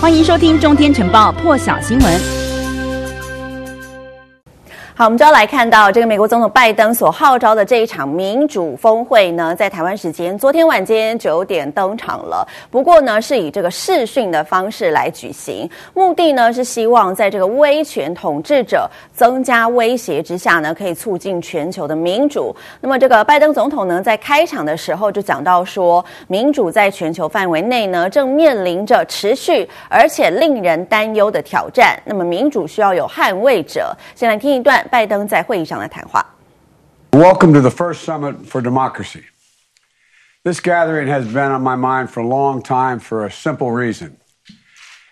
欢迎收听《中天晨报》破晓新闻。好，我们就要来看到这个美国总统拜登所号召的这一场民主峰会呢，在台湾时间昨天晚间九点登场了。不过呢，是以这个视讯的方式来举行，目的呢是希望在这个威权统治者增加威胁之下呢，可以促进全球的民主。那么，这个拜登总统呢，在开场的时候就讲到说，民主在全球范围内呢，正面临着持续而且令人担忧的挑战。那么，民主需要有捍卫者。先来听一段。拜登在会议上的谈话。Welcome to the first summit for democracy. This gathering has been on my mind for a long time for a simple reason.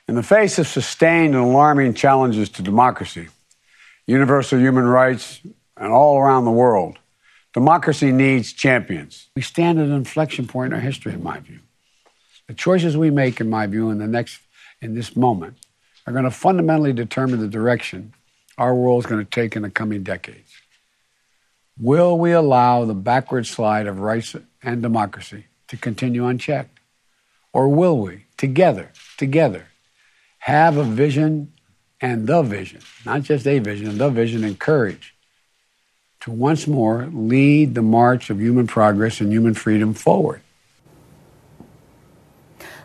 In the face of sustained and alarming challenges to democracy, universal human rights, and all around the world, democracy needs champions. We stand at an inflection point in our history, in my view. The choices we make, in my view, in the next, in this moment, are going to fundamentally determine the direction our world is going to take in the coming decades. Will we allow the backward slide of rights and democracy to continue unchecked? Or will we, together, together, have a vision and the vision, not just a vision, the vision and courage to once more lead the march of human progress and human freedom forward?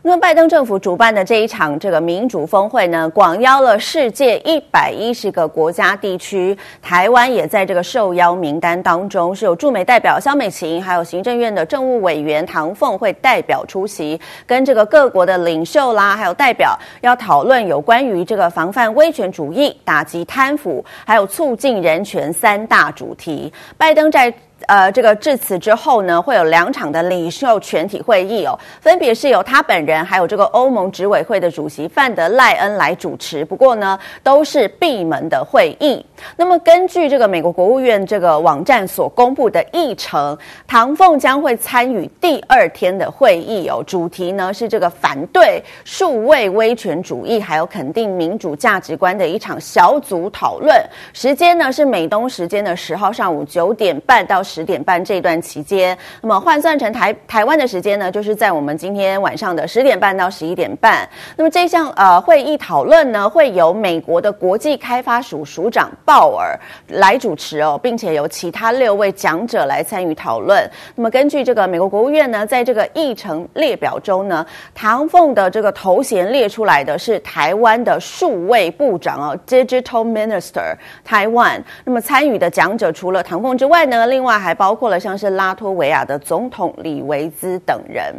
那么，拜登政府主办的这一场这个民主峰会呢，广邀了世界一百一十个国家地区，台湾也在这个受邀名单当中，是有驻美代表萧美琴，还有行政院的政务委员唐凤会代表出席，跟这个各国的领袖啦，还有代表要讨论有关于这个防范威权主义、打击贪腐，还有促进人权三大主题。拜登在。呃，这个致辞之后呢，会有两场的领袖全体会议哦，分别是由他本人还有这个欧盟执委会的主席范德赖恩来主持。不过呢，都是闭门的会议。那么，根据这个美国国务院这个网站所公布的议程，唐凤将会参与第二天的会议哦，主题呢是这个反对数位威权主义，还有肯定民主价值观的一场小组讨论。时间呢是美东时间的十号上午九点半到十点半这段期间，那么换算成台台湾的时间呢，就是在我们今天晚上的十点半到十一点半。那么这项呃会议讨论呢，会由美国的国际开发署署长鲍尔来主持哦，并且由其他六位讲者来参与讨论。那么根据这个美国国务院呢，在这个议程列表中呢，唐凤的这个头衔列出来的是台湾的数位部长哦，Digital Minister 台湾。那么参与的讲者除了唐凤之外呢，另外还包括了像是拉脱维亚的总统李维兹等人。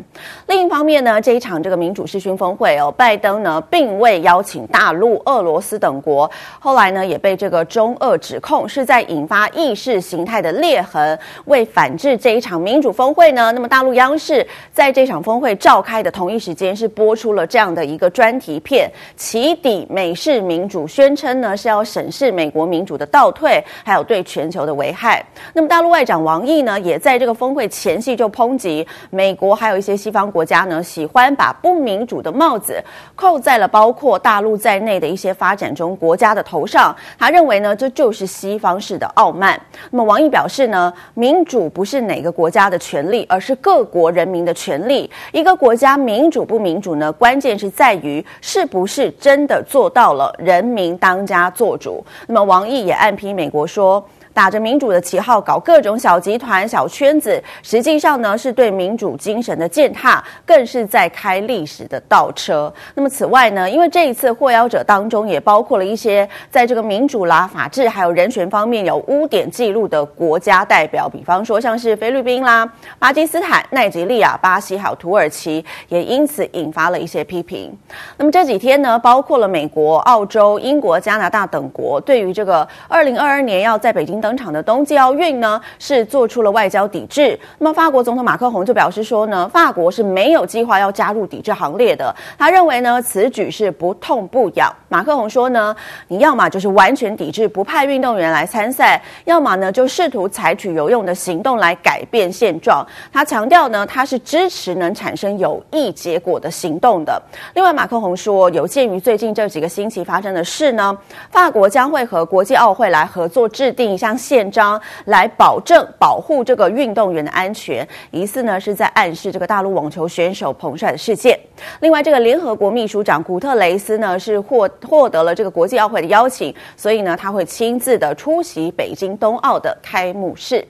另一方面呢，这一场这个民主视讯峰会哦，拜登呢并未邀请大陆、俄罗斯等国。后来呢，也被这个中俄指控是在引发意识形态的裂痕。为反制这一场民主峰会呢，那么大陆央视在这场峰会召开的同一时间是播出了这样的一个专题片，起底美式民主，宣称呢是要审视美国民主的倒退，还有对全球的危害。那么大陆外长。王毅呢，也在这个峰会前夕就抨击美国，还有一些西方国家呢，喜欢把不民主的帽子扣在了包括大陆在内的一些发展中国家的头上。他认为呢，这就是西方式的傲慢。那么王毅表示呢，民主不是哪个国家的权利，而是各国人民的权利。一个国家民主不民主呢，关键是在于是不是真的做到了人民当家作主。那么王毅也暗批美国说，打着民主的旗号搞各种小集团、小圈子，实际上呢是对民主精神的践踏，更是在开历史的倒车。那么此外呢，因为这一次获邀者当中也包括了一些在这个民主啦、法治还有人权方面有污点记录的国家代表，比方说像是菲律宾啦、巴基斯坦、奈及利亚、巴西还有土耳其，也因此引发了一些批评。那么这几天呢，包括了美国、澳洲、英国、加拿大等国，对于这个二零二二年要在北京登场的冬季奥运呢，是做出了外交抵制。那么法国总统马克宏就表示说呢，法国是没有计划要加入抵制行列的。他认为呢，此举是不痛不痒。马克宏说呢，你要么就是完全抵制，不派运动员来参赛，要么呢就试图采取有用的行动来改变现状。他强调呢，他是支持能产生有益结果的行动的。另外，马克宏说，有鉴于最近这几个星期发生的事呢，法国将会和国际奥会来合作制定一项。宪章来保证保护这个运动员的安全，疑似呢是在暗示这个大陆网球选手彭帅的事件。另外，这个联合国秘书长古特雷斯呢是获获得了这个国际奥会的邀请，所以呢他会亲自的出席北京冬奥的开幕式。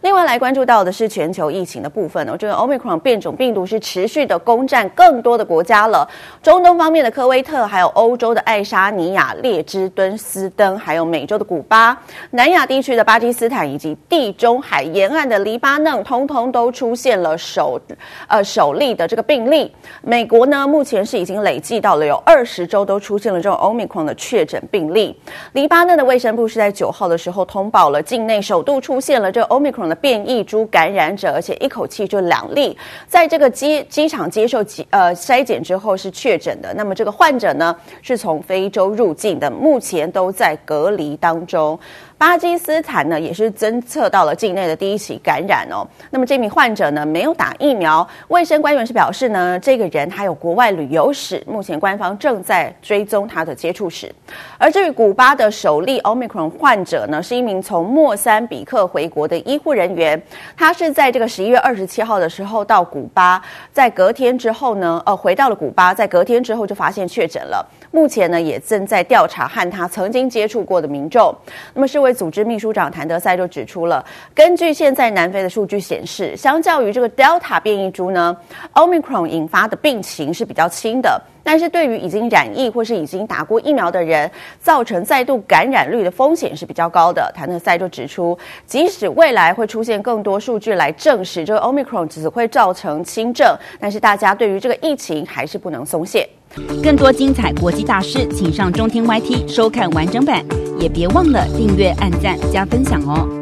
另外来关注到的是全球疫情的部分哦，这个 Omicron 变种病毒是持续的攻占更多的国家了。中东方面的科威特，还有欧洲的爱沙尼亚、列支敦斯登，还有美洲的古巴，南亚地区的巴基斯坦，以及地中海沿岸的黎巴嫩，通通都出现了首呃首例的这个病例。美国呢，目前是已经累计到了有二十周都出现了这种 Omicron 的确诊病例。黎巴嫩的卫生部是在九号的时候通报了境内首度出现了这个 Omicron 的变异株感染者，而且一口气就两例，在这个机机场接受呃筛检之后是确诊的。那么这个患者呢，是从非洲入境的，目前都在隔离当中。巴基斯坦呢，也是侦测到了境内的第一起感染哦。那么这名患者呢，没有打疫苗，卫生官员是表示呢，这个人还有国外旅游史，目前官方正在追踪他的接触史。而至于古巴的首例 Omicron 患者呢，是一名从莫桑比克回国的医护人员，他是在这个十一月二十七号的时候到古巴，在隔天之后呢，呃，回到了古巴，在隔天之后就发现确诊了。目前呢，也正在调查和他曾经接触过的民众。那么，世组织秘书长谭德赛就指出了，根据现在南非的数据显示，相较于这个 Delta 变异株呢，Omicron 引发的病情是比较轻的。但是对于已经染疫或是已经打过疫苗的人，造成再度感染率的风险是比较高的。谭德塞就指出，即使未来会出现更多数据来证实这个 Omicron 只会造成轻症，但是大家对于这个疫情还是不能松懈。更多精彩国际大师，请上中天 YT 收看完整版，也别忘了订阅、按赞、加分享哦。